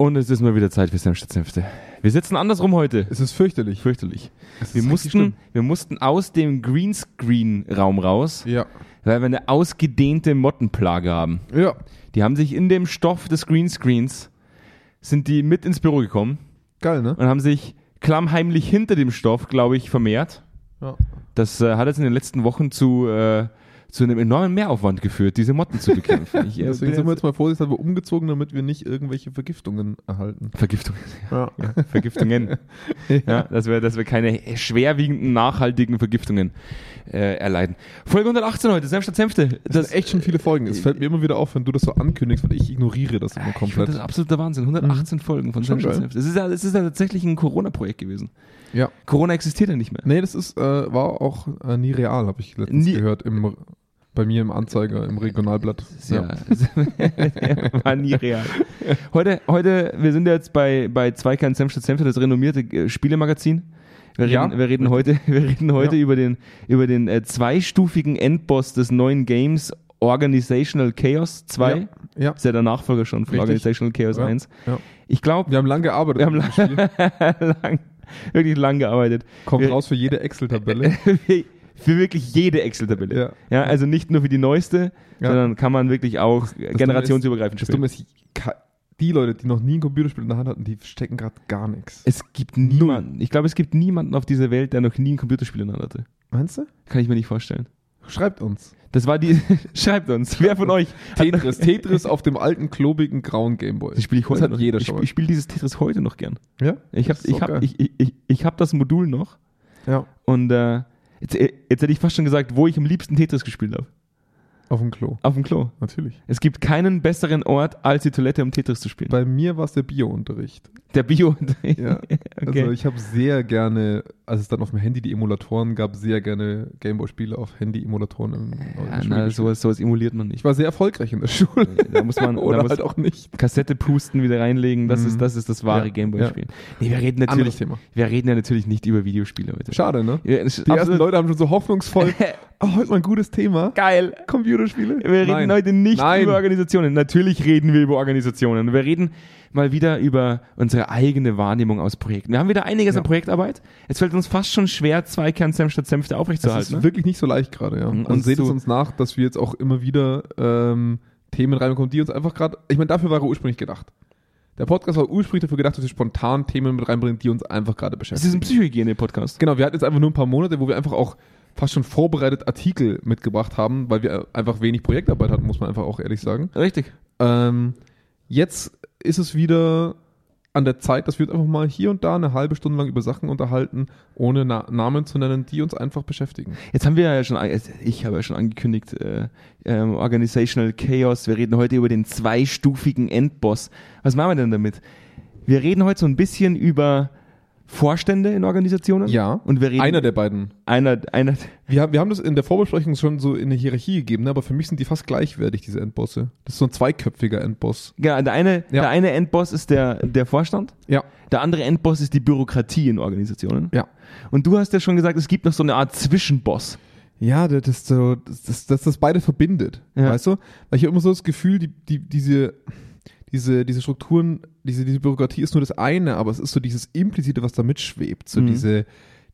Und es ist mal wieder Zeit für Senfstadt-Senfte. Wir sitzen andersrum heute. Es ist fürchterlich. Fürchterlich. Es Wir mussten, schlimm. wir mussten aus dem Greenscreen-Raum raus, Ja. weil wir eine ausgedehnte Mottenplage haben. Ja. Die haben sich in dem Stoff des Greenscreens, sind die mit ins Büro gekommen Geil, ne? und haben sich klammheimlich hinter dem Stoff, glaube ich, vermehrt. Ja. Das äh, hat jetzt in den letzten Wochen zu, äh, zu einem enormen Mehraufwand geführt, diese Motten zu bekämpfen. Ich, äh, Deswegen sind wir jetzt- mal vorsichtig, dass wir umgezogen, damit wir nicht irgendwelche Vergiftungen erhalten. Vergiftung. Ja. Ja, Vergiftungen. ja, dass wir, dass wir keine schwerwiegenden, nachhaltigen Vergiftungen äh, erleiden. Folge 118 heute, Senf statt Senfte. Das sind echt schon viele Folgen. Es fällt mir immer wieder auf, wenn du das so ankündigst, weil ich ignoriere das immer komplett. das absoluter Wahnsinn. 118 Folgen von Senf statt. Senfte. Es ist, ja, es ist ja tatsächlich ein Corona-Projekt gewesen. Ja. Corona existiert ja nicht mehr. Nee, das ist, äh, war auch äh, nie real, habe ich letztens Nie- gehört, im, bei mir im Anzeiger, im Regionalblatt. Ist ja, war nie real. Heute, heute, wir sind jetzt bei, bei Zweikern Senf statt Senfte, das renommierte äh, Spielemagazin. Wir reden, Ja. wir reden heute, wir reden heute Ja. über den, über den äh, zweistufigen Endboss des neuen Games Organizational Chaos 2. Ja. Ja. Ist ja der Nachfolger schon von Richtig. Organizational Chaos Ja. 1. Ja. Ich glaube, Wir haben lange gearbeitet. wir haben Spiel. lang, wirklich lang gearbeitet. Kommt wir- raus für jede Excel-Tabelle. für wirklich jede Excel-Tabelle. Ja. Ja, also nicht nur für die neueste, Ja. sondern kann man wirklich auch Dumme generationsübergreifend Das spielen. Dumme ist, die Leute, die noch nie ein Computerspiel in der Hand hatten, die stecken gerade gar nichts. Es gibt niemanden, ich glaube, es gibt niemanden auf dieser Welt, der noch nie ein Computerspiel in der Hand hatte. Meinst du? Kann ich mir nicht vorstellen. Schreibt uns. Das war die, schreibt uns, wer von euch Tetris, Tetris auf dem alten, klobigen, grauen Gameboy. Das spiele ich heute Das hat noch. jeder ich schon spiele mal. spiel dieses Tetris heute noch gern. Ja? Ich habe ich hab, ich, ich, ich, ich hab das Modul noch Ja. und äh, jetzt, jetzt hätte ich fast schon gesagt, wo ich am liebsten Tetris gespielt habe. Auf dem Klo. Auf dem Klo. Natürlich. Es gibt keinen besseren Ort, als die Toilette, um Tetris zu spielen. Bei mir war es der Biounterricht. Der Bio. Ja. okay. Also ich habe sehr gerne, als es dann auf dem Handy die Emulatoren gab, sehr gerne Gameboy-Spiele auf Handy-Emulatoren im, ja, na, sowas, sowas emuliert man nicht. Ich war sehr erfolgreich in der Schule. Da muss man, Oder muss halt auch nicht. Kassette pusten, wieder reinlegen. Das Mhm. ist, das ist das wahre Ja, Gameboy-Spiel. Nee, wir reden Anderes natürlich, Thema. wir reden ja natürlich nicht über Videospiele heute. Schade, ne? Ja, Die ersten Leute haben schon so hoffnungsvoll, oh, heute mal ein gutes Thema. geil. Computerspiele. Wir reden Nein. heute nicht Nein. über Organisationen. Natürlich reden wir über Organisationen. Wir reden mal wieder über unsere eigene Wahrnehmung aus Projekten. Wir haben wieder einiges Ja. an Projektarbeit. Es fällt uns fast schon schwer, zwei Kernsenf statt Senfte Das aufrechtzuerhalten. ist Ne? wirklich nicht so leicht gerade, ja. Mhm, Also uns seht es uns nach, dass wir jetzt auch immer wieder ähm, Themen reinbekommen, die uns einfach gerade, ich meine, dafür war er ursprünglich gedacht. Der Podcast war ursprünglich dafür gedacht, dass wir spontan Themen mit reinbringen, die uns einfach gerade Das beschäftigen. ist ein Psychohygiene-Podcast. Genau, wir hatten jetzt einfach nur ein paar Monate, wo wir einfach auch fast schon vorbereitet Artikel mitgebracht haben, weil wir einfach wenig Projektarbeit hatten, muss man einfach auch ehrlich sagen. Richtig. Ähm, jetzt ist es wieder an der Zeit, dass wir uns einfach mal hier und da eine halbe Stunde lang über Sachen unterhalten, ohne Na Namen zu nennen, die uns einfach beschäftigen. Jetzt haben wir ja schon, ich habe ja schon angekündigt, äh, ähm, Organizational Chaos. Wir reden heute über den zweistufigen Endboss. Was machen wir denn damit? Wir reden heute so ein bisschen über Vorstände in Organisationen. Ja. Und wir reden Einer der beiden. einer, einer, Wir, haben- wir haben das in der Vorbesprechung schon so in eine Hierarchie gegeben, ne? aber für mich sind die fast gleichwertig, diese Endbosse. Das ist so ein zweiköpfiger Endboss. genau, der eine, Ja. der eine Endboss ist der, der Vorstand. Ja. Der andere Endboss ist die Bürokratie in Organisationen. Ja. Und du hast ja schon gesagt, es gibt noch so eine Art Zwischenboss. Ja, das ist so, das, das, das, das beide verbindet. Ja. Weißt du? Weil ich habe immer so das Gefühl, die, die, diese, diese, diese Strukturen, diese, diese Bürokratie ist nur das eine, aber es ist so dieses Implizite, was da mitschwebt. So Mhm. diese,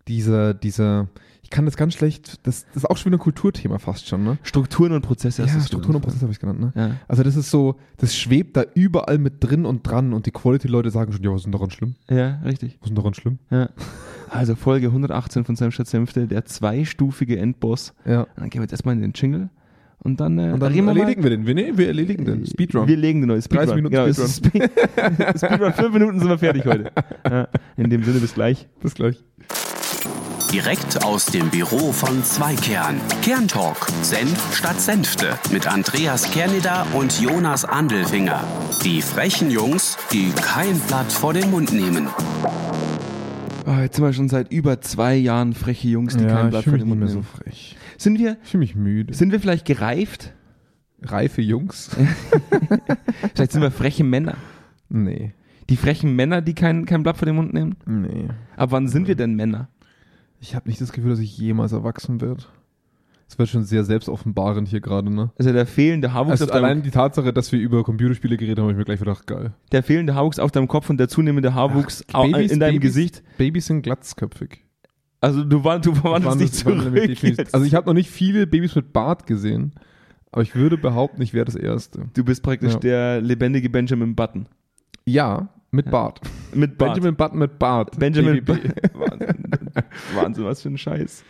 dieser, dieser, ich kann das ganz schlecht, das, das ist auch schon wieder ein Kulturthema fast schon, ne? Strukturen und Prozesse. ja, Strukturen und. Prozesse habe ich genannt, ne? Ja. Also das ist so, das schwebt da überall mit drin und dran und die Quality-Leute sagen schon, ja, was ist denn daran schlimm? ja, richtig. Was ist denn daran schlimm? Ja. Also Folge 118 von Sam statt Senfte, der zweistufige Endboss. Ja. Dann gehen wir jetzt erstmal in den Jingle und dann, äh, Und dann reden wir erledigen wir den. Wir, nee, wir erledigen den. Speedrun. Wir legen den neuen Speedrun. 30 Minuten genau, ist Speed, Speedrun. Fünf Minuten sind wir fertig heute. Ja, in dem Sinne, bis gleich. Bis gleich. Direkt aus dem Büro von Zweikern. Kerntalk. Senf statt Senfte. Mit Andreas Kerneder und Jonas Andelfinger. Die frechen Jungs, die kein Blatt vor den Mund nehmen. Oh, jetzt sind wir schon seit über zwei Jahren freche Jungs, die kein Blatt vor den Mund nehmen. frech. Sind wir, Ich fühle mich müde. sind wir vielleicht gereift? Reife Jungs? Vielleicht sind wir freche Männer. nee. Die frechen Männer, die kein, kein Blatt vor den Mund nehmen? Nee. Ab wann sind wir denn Männer? Ich habe nicht das Gefühl, dass ich jemals erwachsen werde. Das wird schon sehr selbstoffenbarend hier gerade, ne? Also der fehlende Haarwuchs, Also auf, deinem, allein die Tatsache, dass wir über Computerspiele geredet haben, habe ich mir gleich gedacht, geil. der fehlende Haarwuchs auf deinem Kopf und der zunehmende Haarwuchs au- Babys- in deinem Babys- Gesicht. Babys sind glatzköpfig. Also du, war, du verwandelst dich zurück. Also ich habe noch nicht viele Babys mit Bart gesehen, aber ich würde behaupten, ich wäre das Erste. du bist praktisch Ja. der lebendige Benjamin Button. Ja, mit Bart. Mit Bart. Benjamin Button mit Bart. Benjamin BBB. Wahnsinn. Wahnsinn, was für ein Scheiß.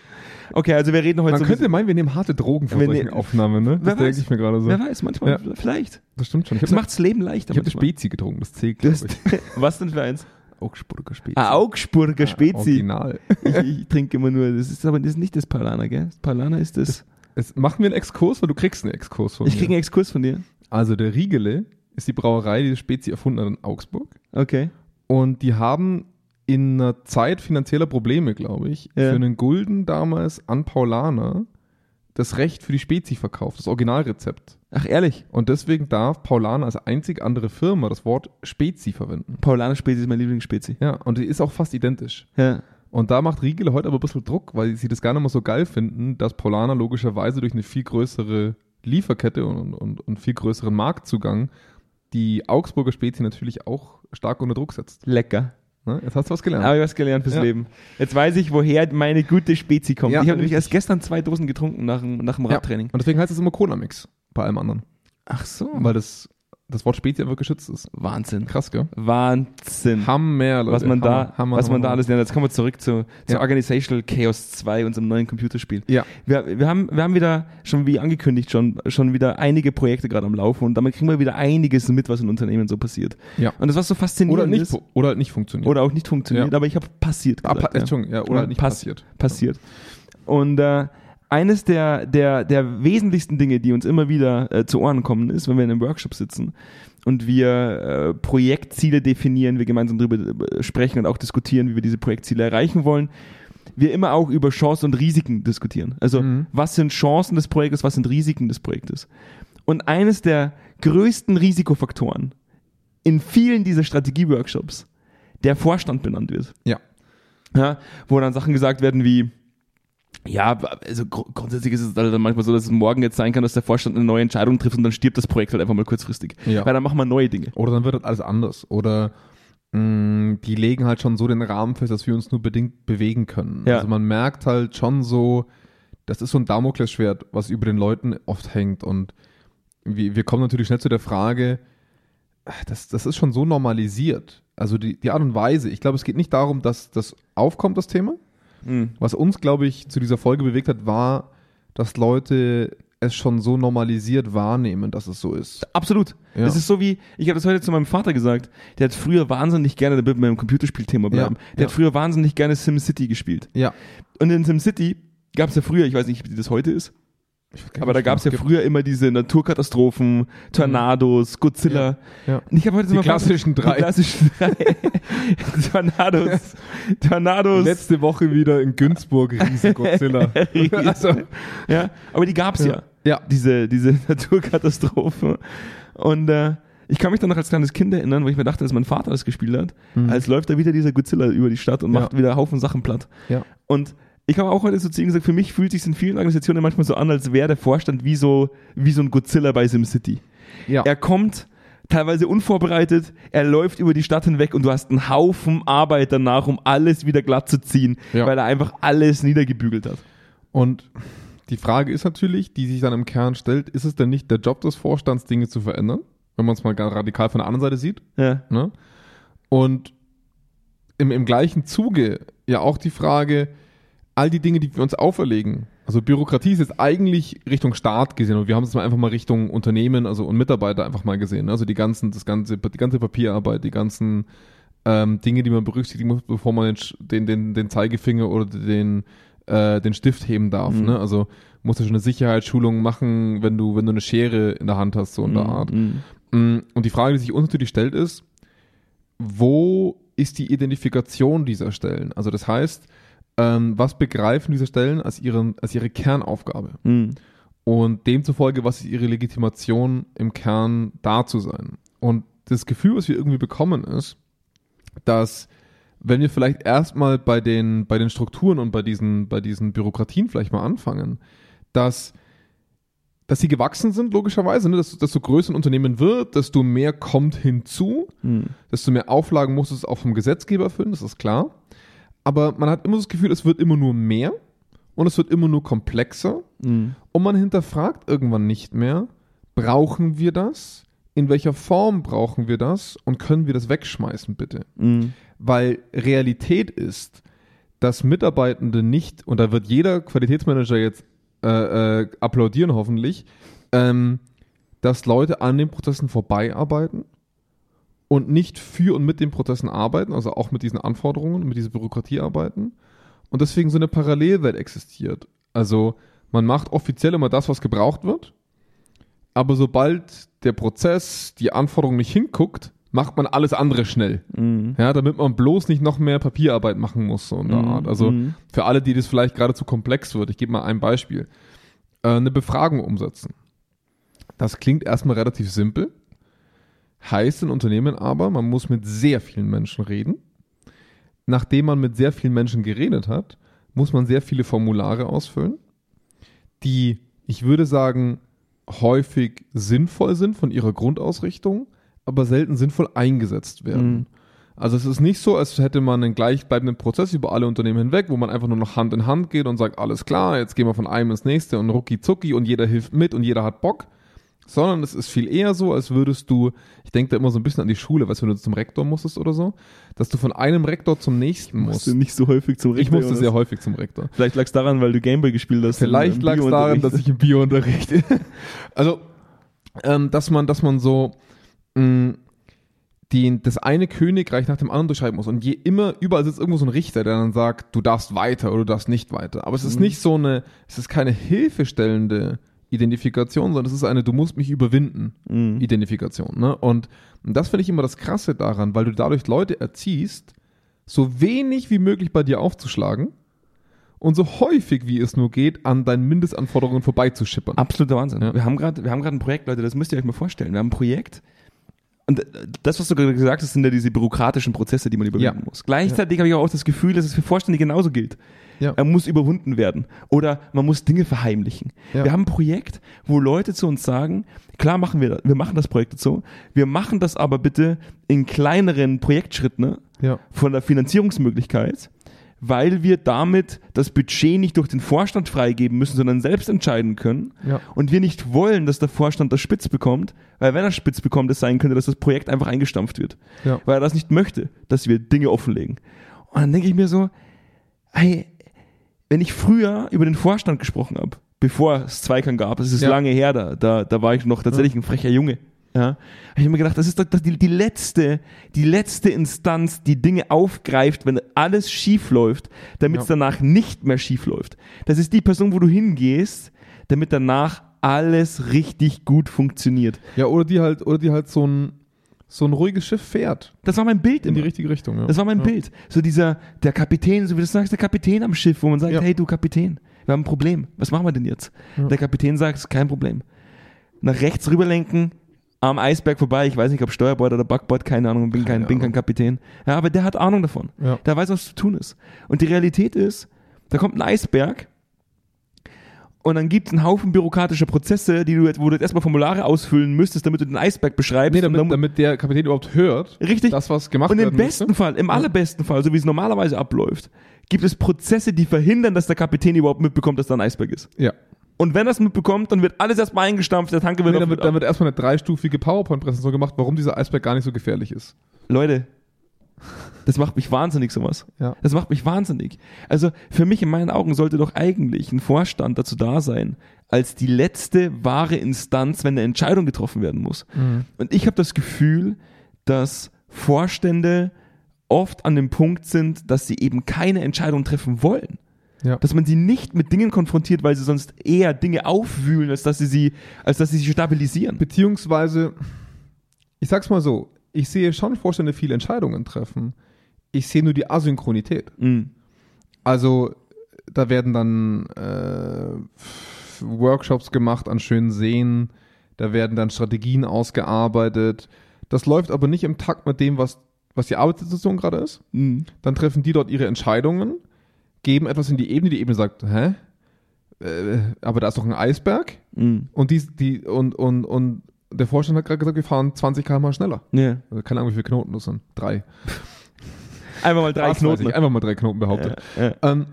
Okay, also wir reden heute Man sowieso- könnte meinen, wir nehmen harte Drogen vor Wir solchen ne- Aufnahmen, ne? Das denke ich mir gerade so. Wer weiß, manchmal, Ja. vielleicht. Das stimmt schon. Ich Das habe macht das Leben leichter. ich hab eine. Spezi getrunken, das zählt, glaube ich. was denn für eins? Augsburger Spezi. Ah, Augsburger Spezi. Original. ich, ich trinke immer nur, das ist aber das ist nicht das Paulaner, gell? Das Paulaner ist das. Es, machen wir einen Exkurs, weil du kriegst einen Exkurs von Ich mir. kriege einen Exkurs von dir. Also der Riegele ist die Brauerei, die das Spezi erfunden hat in Augsburg. Okay. Und die haben in einer Zeit finanzieller Probleme, glaube ich, Ja. für einen Gulden damals an Paulaner das Recht für die Spezi verkauft, das Originalrezept. Ach, ehrlich? Und deswegen darf Paulaner als einzig andere Firma das Wort Spezi verwenden. Paulaner Spezi ist mein Lieblingsspezi. Ja, und die ist auch fast identisch. Ja. Und da macht Riegele heute aber ein bisschen Druck, weil sie das gar nicht mehr so geil finden, dass Paulaner logischerweise durch eine viel größere Lieferkette und, und, und viel größeren Marktzugang die Augsburger Spezi natürlich auch stark unter Druck setzt. Lecker. Ne? Jetzt hast du was gelernt. Habe ich was gelernt fürs Ja. Leben. Jetzt weiß ich, woher meine gute Spezi kommt. Ja, ich habe nämlich erst gestern zwei Dosen getrunken nach dem, nach dem Ja. Radtraining. Und deswegen heißt es immer Cola-Mix bei allem anderen. Ach so. Weil das, das Wort Spezi einfach geschützt ist. Wahnsinn. Krass, gell? Wahnsinn. Hammer, Leute. was man da, Hammer, Hammer, was man da Hammer. alles lernt. Jetzt kommen wir zurück zu, zu Ja. Organizational Chaos 2, unserem neuen Computerspiel. Ja. Wir, wir, haben, wir haben wieder, schon wie angekündigt, schon, schon wieder einige Projekte gerade am Laufen und damit kriegen wir wieder einiges mit, was in Unternehmen so passiert. Ja. Und das, was so faszinierend Oder nicht, ist, oder halt nicht funktioniert. oder auch nicht funktioniert, Ja. aber ich habe passiert ah, gesagt. pa ja. Entschuldigung, ja, oder halt nicht Pass- passiert. passiert. Und äh, eines der, der, der wesentlichsten Dinge, die uns immer wieder äh, zu Ohren kommen, ist, wenn wir in einem Workshop sitzen und wir äh, Projektziele definieren, wir gemeinsam darüber äh, sprechen und auch diskutieren, wie wir diese Projektziele erreichen wollen, wir immer auch über Chancen und Risiken diskutieren. Also Mhm. was sind Chancen des Projektes, was sind Risiken des Projektes. Und eines der größten Risikofaktoren in vielen dieser Strategie-Workshops der Vorstand benannt wird Ja. ja, wo dann Sachen gesagt werden wie, ja, also gru- grundsätzlich ist es halt dann manchmal so, dass es morgen jetzt sein kann, dass der Vorstand eine neue Entscheidung trifft und dann stirbt das Projekt halt einfach mal kurzfristig. Ja. Weil dann machen wir neue Dinge. Oder dann wird halt alles anders. Oder mh, die legen halt schon so den Rahmen fest, dass wir uns nur bedingt bewegen können. Ja. Also man merkt halt schon so, das ist so ein Damoklesschwert, was über den Leuten oft hängt. Und wir, wir kommen natürlich schnell zu der Frage, das, das ist schon so normalisiert. Also die, die Art und Weise. Ich glaube, es geht nicht darum, dass das aufkommt, das Thema. Mhm. Was uns, glaube ich, zu dieser Folge bewegt hat, war, dass Leute es schon so normalisiert wahrnehmen, dass es so ist. Absolut. Ja. Das ist so wie, ich habe das heute zu meinem Vater gesagt, der hat früher wahnsinnig gerne, da wird mit dem Computerspielthema bleiben, Ja, der ja. hat früher wahnsinnig gerne SimCity gespielt. Ja. Und in SimCity gab es ja früher, ich weiß nicht, wie das heute ist, aber da gab es ja früher immer diese Naturkatastrophen, Tornados, Godzilla. Ja. Und ich habe heute Die Vater- klassischen drei. Die klassischen drei. Tornados. Tornados. Letzte Woche wieder in Günzburg riesen Godzilla. also, ja, aber die gab's ja. ja. Diese, diese Naturkatastrophen. Und äh, ich kann mich dann noch als kleines Kind erinnern, wo ich mir dachte, dass mein Vater das gespielt hat, Mhm. als läuft da wieder dieser Godzilla über die Stadt und Ja. macht wieder Haufen Sachen platt. Ja. Und ich habe auch heute so zu ihm gesagt, für mich fühlt sich in vielen Organisationen manchmal so an, als wäre der Vorstand wie so, wie so ein Godzilla bei SimCity. Ja. Er kommt teilweise unvorbereitet, er läuft über die Stadt hinweg und du hast einen Haufen Arbeit danach, um alles wieder glatt zu ziehen, Ja. weil er einfach alles niedergebügelt hat. Und die Frage ist natürlich, die sich dann im Kern stellt, ist es denn nicht der Job des Vorstands, Dinge zu verändern? Wenn man es mal ganz radikal von der anderen Seite sieht. Ja. Ne? Und im, im gleichen Zuge ja auch die Frage, all die Dinge, die wir uns auferlegen, also Bürokratie ist jetzt eigentlich Richtung Staat gesehen und wir haben es mal einfach mal Richtung Unternehmen also und Mitarbeiter einfach mal gesehen. ne? Also die ganzen, das ganze, die ganze Papierarbeit, die ganzen ähm, Dinge, die man berücksichtigen muss, bevor man den, den, den, Zeigefinger oder den, äh, den Stift heben darf. Mhm. Ne? Also musst du schon eine Sicherheitsschulung machen, wenn du, wenn du eine Schere in der Hand hast, so in der Art. Mhm. Mm, Und die Frage, die sich uns natürlich stellt, ist, wo ist die Identifikation dieser Stellen? Also das heißt, ähm, was begreifen diese Stellen als, ihren, als ihre Kernaufgabe? Mhm. Und demzufolge, was ist ihre Legitimation im Kern da zu sein? Und das Gefühl, was wir irgendwie bekommen, ist, dass wenn wir vielleicht erstmal bei den, bei den Strukturen und bei diesen, bei diesen Bürokratien vielleicht mal anfangen, dass, dass sie gewachsen sind, logischerweise, ne? dass, desto größer ein Unternehmen wird, desto mehr kommt hinzu, Mhm. desto mehr Auflagen muss es auch vom Gesetzgeber erfüllen, das ist klar. Aber man hat immer das Gefühl, es wird immer nur mehr und es wird immer nur komplexer Mhm. und man hinterfragt irgendwann nicht mehr, brauchen wir das? In welcher Form brauchen wir das? Und können wir das wegschmeißen, bitte? Mhm. Weil Realität ist, dass Mitarbeitende nicht, und da wird jeder Qualitätsmanager jetzt äh, äh, applaudieren hoffentlich, ähm, dass Leute an den Prozessen vorbeiarbeiten und nicht für und mit den Prozessen arbeiten, also auch mit diesen Anforderungen, mit dieser Bürokratie arbeiten. Und deswegen so eine Parallelwelt existiert. Also man macht offiziell immer das, was gebraucht wird, aber sobald der Prozess die Anforderungen nicht hinguckt, macht man alles andere schnell. Mhm. Ja, damit man bloß nicht noch mehr Papierarbeit machen muss, so in der Mhm. Art. Also Mhm. für alle, die das vielleicht gerade zu komplex wird, ich gebe mal ein Beispiel. Äh, eine Befragung umsetzen. Das klingt erstmal relativ simpel, heißt in Unternehmen aber, man muss mit sehr vielen Menschen reden. Nachdem man mit sehr vielen Menschen geredet hat, muss man sehr viele Formulare ausfüllen, die, ich würde sagen, häufig sinnvoll sind von ihrer Grundausrichtung, aber selten sinnvoll eingesetzt werden. Mhm. Also es ist nicht so, als hätte man einen gleichbleibenden Prozess über alle Unternehmen hinweg, wo man einfach nur noch Hand in Hand geht und sagt, alles klar, jetzt gehen wir von einem ins nächste und rucki zucki und jeder hilft mit und jeder hat Bock. Sondern es ist viel eher so, als würdest du, ich denke da immer so ein bisschen an die Schule, weißt du, wenn du zum Rektor musstest oder so, dass du von einem Rektor zum nächsten musst. Musste nicht so häufig zum Ich Rektor, musste Jonas. sehr häufig zum Rektor. Vielleicht lag es daran, weil du Gameboy gespielt hast. Vielleicht lag es daran, dass ich im Biounterricht. also, ähm, dass man, dass man so mh, die, das eine Königreich nach dem anderen durchschreiben muss. Und je immer, überall sitzt irgendwo so ein Richter, der dann sagt, du darfst weiter oder du darfst nicht weiter. Aber es ist Mhm. nicht so eine, es ist keine hilfestellende Identifikation, sondern es ist eine, du musst mich überwinden. Mhm. Identifikation. Ne? Und, und das finde ich immer das Krasse daran, weil du dadurch Leute erziehst, so wenig wie möglich bei dir aufzuschlagen und so häufig wie es nur geht, an deinen Mindestanforderungen vorbeizuschippern. Absoluter Wahnsinn. Ja. Wir haben gerade, wir haben gerade ein Projekt, Leute, das müsst ihr euch mal vorstellen. Wir haben ein Projekt. Und das, was du gerade gesagt hast, sind ja diese bürokratischen Prozesse, die man überwinden Ja. muss. Gleichzeitig habe ich auch das Gefühl, dass es für Vorstände genauso gilt. Ja. Er muss überwunden werden. Oder man muss Dinge verheimlichen. Ja. Wir haben ein Projekt, wo Leute zu uns sagen, klar machen wir das, wir machen das Projekt so, wir machen das aber bitte in kleineren Projektschritten, ne? Ja. von der Finanzierungsmöglichkeit, weil wir damit das Budget nicht durch den Vorstand freigeben müssen, sondern selbst entscheiden können. Ja. Und wir nicht wollen, dass der Vorstand das spitz bekommt, weil wenn er spitz bekommt, es sein könnte, dass das Projekt einfach eingestampft wird. Ja. Weil er das nicht möchte, dass wir Dinge offenlegen. Und dann denke ich mir so, hey, wenn ich früher über den Vorstand gesprochen habe, bevor es Zweikern gab, es ist Ja. lange her, da, da, da war ich noch tatsächlich ein frecher Junge. Ja, habe ich mir gedacht, das ist doch das die, die letzte, die letzte Instanz, die Dinge aufgreift, wenn alles schief läuft, damit es Ja. danach nicht mehr schief läuft. Das ist die Person, wo du hingehst, damit danach alles richtig gut funktioniert. Ja, oder die halt, oder die halt so ein, so ein ruhiges Schiff fährt. Das war mein Bild In die richtige Richtung. Ja. Das war mein ja. Bild. So dieser, der Kapitän, so wie du sagst, der Kapitän am Schiff, wo man sagt, Ja. hey du Kapitän, wir haben ein Problem. Was machen wir denn jetzt? Der Kapitän sagt, kein Problem. Nach rechts rüberlenken, am Eisberg vorbei, ich weiß nicht, ob Steuerbord oder Backbord, keine Ahnung, bin kein, bin kein. Kapitän. Ja, aber der hat Ahnung davon. Der weiß, was zu tun ist. Und die Realität ist, da kommt ein Eisberg und dann gibt es einen Haufen bürokratischer Prozesse, die du jetzt, wo du jetzt erstmal Formulare ausfüllen müsstest, damit du den Eisberg beschreibst. Nee, damit, dann- damit der Kapitän überhaupt hört, Richtig. das, was gemacht Und im besten müsste. Fall, im allerbesten Fall, so wie es normalerweise abläuft, gibt es Prozesse, die verhindern, dass der Kapitän überhaupt mitbekommt, dass da ein Eisberg ist. Ja. Und wenn er es mitbekommt, dann wird alles erstmal eingestampft, der Tanke wird Nee, dann, wird, dann wird erstmal eine dreistufige PowerPoint-Präsentation gemacht, warum dieser Eisberg gar nicht so gefährlich ist. Leute, das macht mich wahnsinnig, sowas. Ja. Das macht mich wahnsinnig. Also für mich in meinen Augen sollte doch eigentlich ein Vorstand dazu da sein, als die letzte wahre Instanz, wenn eine Entscheidung getroffen werden muss. Und ich habe das Gefühl, dass Vorstände oft an dem Punkt sind, dass sie eben keine Entscheidung treffen wollen. Ja. Dass man sie nicht mit Dingen konfrontiert, weil sie sonst eher Dinge aufwühlen, als dass sie sie, als dass sie sich stabilisieren. Beziehungsweise, ich sag's mal so, ich sehe schon Vorstände viele Entscheidungen treffen. Ich sehe nur die Asynchronität. Mhm. Also, da werden dann äh, Workshops gemacht an schönen Seen, da werden dann Strategien ausgearbeitet. Das läuft aber nicht im Takt mit dem, was, was die Arbeitssituation gerade ist. Mhm. Dann treffen die dort ihre Entscheidungen, geben etwas in die Ebene, die Ebene sagt, hä? äh, aber da ist doch ein Eisberg Mhm. und, die, die, und, und, und der Vorstand hat gerade gesagt, wir fahren 20 km schneller. Ja. Also keine Ahnung, wie viele Knoten das sind. Drei. Einfach mal drei Das Knoten. Ich. Einfach mal drei Knoten behauptet. Ja, ja. Ähm,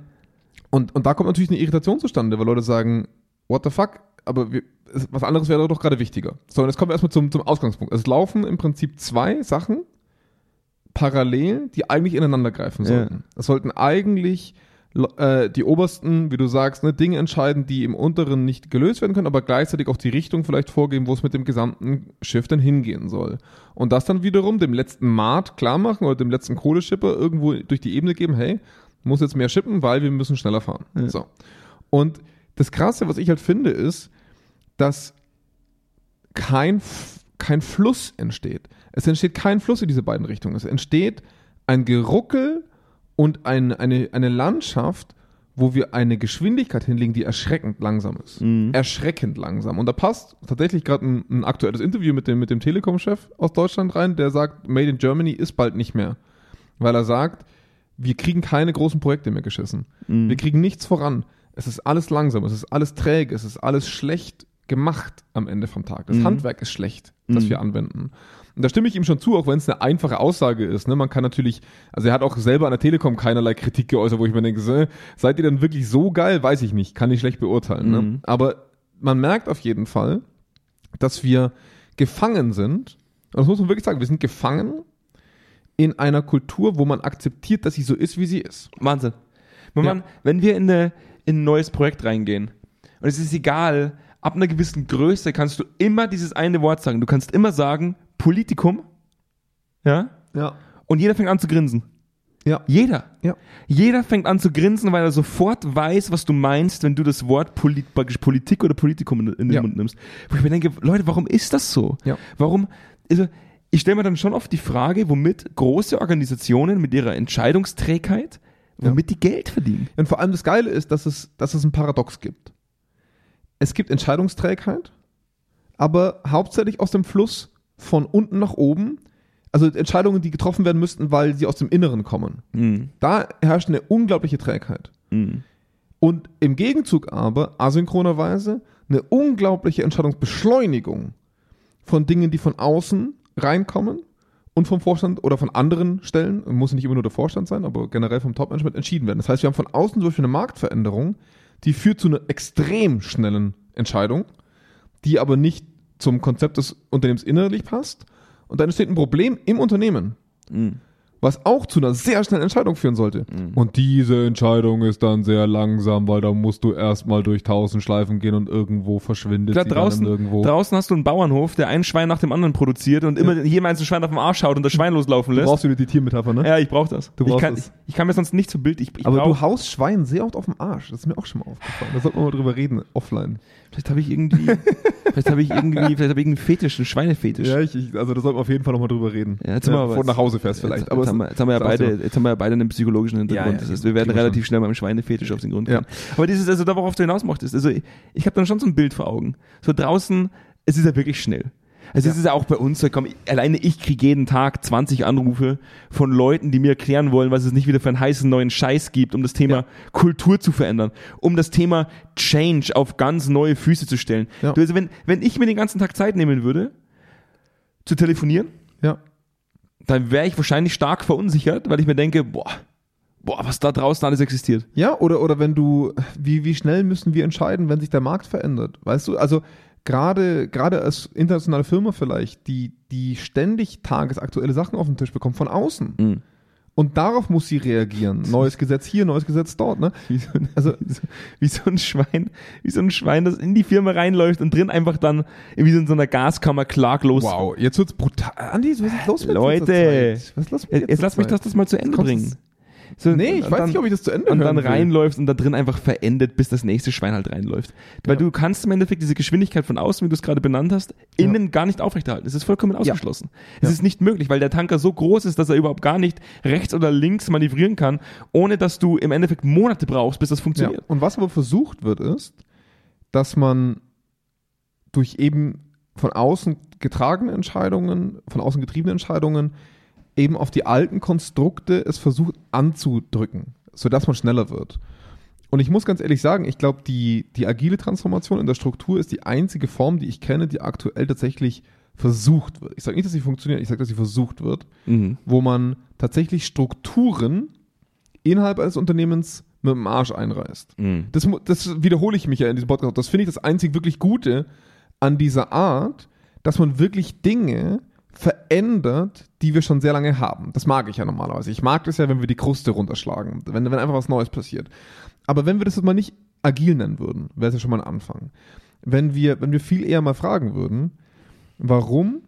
und, und da kommt natürlich eine Irritation zustande, weil Leute sagen, what the fuck, aber wir, was anderes wäre doch gerade wichtiger. So, und jetzt kommen wir erstmal zum, zum Ausgangspunkt. Es laufen im Prinzip zwei Sachen parallel, die eigentlich ineinander greifen sollten. Es sollten eigentlich äh, die obersten, wie du sagst, ne, Dinge entscheiden, die im unteren nicht gelöst werden können, aber gleichzeitig auch die Richtung vielleicht vorgeben, wo es mit dem gesamten Schiff dann hingehen soll. Und das dann wiederum dem letzten Mart klar machen oder dem letzten Kohleschipper irgendwo durch die Ebene geben, hey, muss jetzt mehr schippen, weil wir müssen schneller fahren. Ja. So. Und das Krasse, was ich halt finde, ist, dass kein, kein Fluss entsteht. Es entsteht kein Fluss in diese beiden Richtungen. Es entsteht ein Geruckel und ein, eine, eine Landschaft, wo wir eine Geschwindigkeit hinlegen, die erschreckend langsam ist. Mhm. Erschreckend langsam. Und da passt tatsächlich gerade ein, ein aktuelles Interview mit dem, mit dem Telekom-Chef aus Deutschland rein, der sagt, Made in Germany ist bald nicht mehr. Weil er sagt, wir kriegen keine großen Projekte mehr geschissen. Mhm. Wir kriegen nichts voran. Es ist alles langsam, es ist alles träge, es ist alles schlecht gemacht am Ende vom Tag. Das Mhm. Handwerk ist schlecht, das Mhm. wir anwenden. Und da stimme ich ihm schon zu, auch wenn es eine einfache Aussage ist. Ne? Man kann natürlich, also er hat auch selber an der Telekom keinerlei Kritik geäußert, wo ich mir denke, äh, seid ihr denn wirklich so geil? Weiß ich nicht, kann ich schlecht beurteilen. Ne? Mhm. Aber man merkt auf jeden Fall, dass wir gefangen sind, und das muss man wirklich sagen, wir sind gefangen in einer Kultur, wo man akzeptiert, dass sie so ist, wie sie ist. Wahnsinn. Wenn, Ja. man, wenn wir in, eine, in ein neues Projekt reingehen, und es ist egal, ab einer gewissen Größe kannst du immer dieses eine Wort sagen. Du kannst immer sagen, Politikum, ja, Ja. und jeder fängt an zu grinsen. Ja. Jeder. Ja. Jeder fängt an zu grinsen, weil er sofort weiß, was du meinst, wenn du das Wort Polit Politik oder Politikum in, in den Ja. Mund nimmst. Wo ich mir denke, Leute, warum ist das so? Ja. Warum, also, ich stelle mir dann schon oft die Frage, womit große Organisationen mit ihrer Entscheidungsträgheit, womit die Geld verdienen. Und vor allem das Geile ist, dass es, dass es ein Paradox gibt. Es gibt Entscheidungsträgheit, aber hauptsächlich aus dem Fluss von unten nach oben. Also Entscheidungen, die getroffen werden müssten, weil sie aus dem Inneren kommen. Mhm. Da herrscht eine unglaubliche Trägheit. Mhm. Und im Gegenzug aber, asynchronerweise, eine unglaubliche Entscheidungsbeschleunigung von Dingen, die von außen reinkommen und vom Vorstand oder von anderen Stellen, muss nicht immer nur der Vorstand sein, aber generell vom Top-Management entschieden werden. Das heißt, wir haben von außen zum Beispiel eine Marktveränderung, die führt zu einer extrem schnellen Entscheidung, die aber nicht zum Konzept des Unternehmens innerlich passt. Und dann entsteht ein Problem im Unternehmen Mhm. Was auch zu einer sehr schnellen Entscheidung führen sollte. Und diese Entscheidung ist dann sehr langsam, weil da musst du erstmal durch tausend Schleifen gehen und irgendwo verschwindet Klar, sie dann draußen, irgendwo. draußen hast du einen Bauernhof, der ein Schwein nach dem anderen produziert und immer jedem einzelnen Schwein auf dem Arsch schaut und das Schwein loslaufen du lässt. brauchst wieder die Tiermetapher, ne? Ja, ich brauch das. Du ich, brauchst kann, das. ich, ich kann mir sonst nicht so Bild. Ich, ich Aber brauch, du haust Schwein sehr oft auf den Arsch. Das ist mir auch schon mal aufgefallen. Da sollten wir mal drüber reden, offline. Vielleicht habe ich irgendwie, vielleicht habe ich irgendwie, vielleicht habe ich einen Fetisch, einen Schweinefetisch. ich, ich, also da sollten wir auf jeden Fall nochmal drüber reden. Ja, jetzt bevor du nach Hause fährst vielleicht. Jetzt, aber jetzt, haben wir, jetzt, haben wir ja ist beide, jetzt haben wir ja beide einen psychologischen Hintergrund. Ja, ja, das heißt, wir werden relativ schon. schnell beim Schweinefetisch auf den Grund Ja. gehen. Aber dieses, also da, worauf du hinaus möchtest, also ich, ich habe dann schon so ein Bild vor Augen. So draußen, es ist ja wirklich schnell. Also es ist ja auch bei uns so, komm, alleine ich kriege jeden Tag 20 Anrufe von Leuten, die mir erklären wollen, was es nicht wieder für einen heißen neuen Scheiß gibt, um das Thema Ja. Kultur zu verändern, um das Thema Change auf ganz neue Füße zu stellen. Ja. Du, also wenn, wenn ich mir den ganzen Tag Zeit nehmen würde, zu telefonieren, dann wäre ich wahrscheinlich stark verunsichert, weil ich mir denke, boah, boah, was da draußen alles existiert. Ja, oder, oder wenn du, wie, wie schnell müssen wir entscheiden, wenn sich der Markt verändert? Weißt du, also gerade, gerade als internationale Firma vielleicht, die, die ständig tagesaktuelle Sachen auf den Tisch bekommt von außen. Und darauf muss sie reagieren. Neues Gesetz hier, neues Gesetz dort, ne? Wie so, ein, Also, wie, so, wie so ein Schwein, wie so ein Schwein, das in die Firma reinläuft und drin einfach dann wie so in so einer Gaskammer klaglos. wow, jetzt wird's brutal. Andi, was ist los mit Leute. Was ist los mit Jetzt, jetzt lass mich das, das mal zu Ende bringen. So, Nee, ich weiß dann, nicht, ob ich das zu Ende und dann will. reinläuft und da drin einfach verendet, bis das nächste Schwein halt reinläuft. Weil Ja. du kannst im Endeffekt diese Geschwindigkeit von außen, wie du es gerade benannt hast, innen gar nicht aufrechterhalten. Es ist vollkommen ausgeschlossen. Es Ja. ist nicht möglich, weil der Tanker so groß ist, dass er überhaupt gar nicht rechts oder links manövrieren kann, ohne dass du im Endeffekt Monate brauchst, bis das Ja. funktioniert. Und was aber versucht wird, ist, dass man durch eben von außen getragene Entscheidungen, von außen getriebene Entscheidungen eben auf die alten Konstrukte es versucht anzudrücken, sodass man schneller wird. Und ich muss ganz ehrlich sagen, ich glaube, die, die agile Transformation in der Struktur ist die einzige Form, die ich kenne, die aktuell tatsächlich versucht wird. Ich sage nicht, dass sie funktioniert, ich sage, dass sie versucht wird, Mhm. wo man tatsächlich Strukturen innerhalb eines Unternehmens mit dem Arsch einreißt. Mhm. Das, das wiederhole ich mich ja in diesem Podcast. Das finde ich das einzig wirklich Gute an dieser Art, dass man wirklich Dinge verändert, die wir schon sehr lange haben. Das mag ich ja normalerweise. Ich mag das ja, wenn wir die Kruste runterschlagen, wenn, wenn einfach was Neues passiert. Aber wenn wir das jetzt mal nicht agil nennen würden, wäre es ja schon mal ein Anfang. Wenn wir, wenn wir viel eher mal fragen würden, warum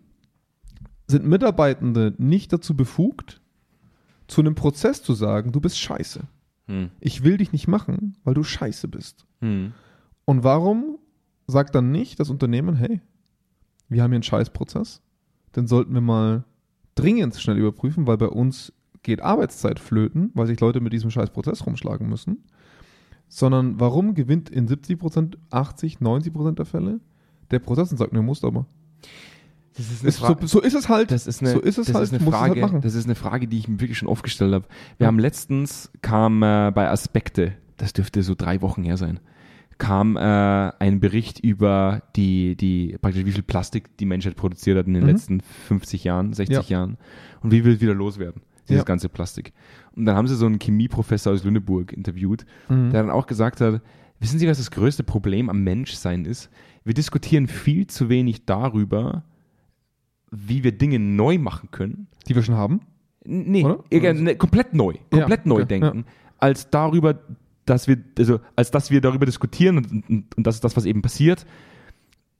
sind Mitarbeitende nicht dazu befugt, zu einem Prozess zu sagen, du bist scheiße. Mhm. Ich will dich nicht machen, weil du scheiße bist. Mhm. Und warum sagt dann nicht das Unternehmen, hey, wir haben hier einen Scheißprozess, den sollten wir mal dringend schnell überprüfen, weil bei uns geht Arbeitszeit flöten, weil sich Leute mit diesem Scheißprozess rumschlagen müssen. Sondern warum gewinnt in 70%, 80, 90% der Fälle der Prozess und sagt, ne, musst aber. Das ist eine Ist, so, Frage. so ist es halt. Das ist eine, so ist es das halt, ist eine es Frage, halt machen. das ist eine Frage, die ich mir wirklich schon oft gestellt habe. Wir Ja. haben letztens kam äh, bei Aspekte, das dürfte so drei Wochen her sein, kam äh, ein Bericht über die, die praktisch wie viel Plastik die Menschheit produziert hat in den Mhm. letzten 50 Jahren, 60 Jahren und wie wir es wieder loswerden, dieses Ja. ganze Plastik. Und dann haben sie so einen Chemieprofessor aus Lüneburg interviewt, Mhm. der dann auch gesagt hat, wissen Sie, was das größte Problem am Menschsein ist? Wir diskutieren viel zu wenig darüber, wie wir Dinge neu machen können. Die wir schon haben. Nee, Oder? ne, komplett neu, Ja, komplett neu okay, denken, als darüber, dass wir, also als dass wir darüber diskutieren und, und, und das ist das, was eben passiert,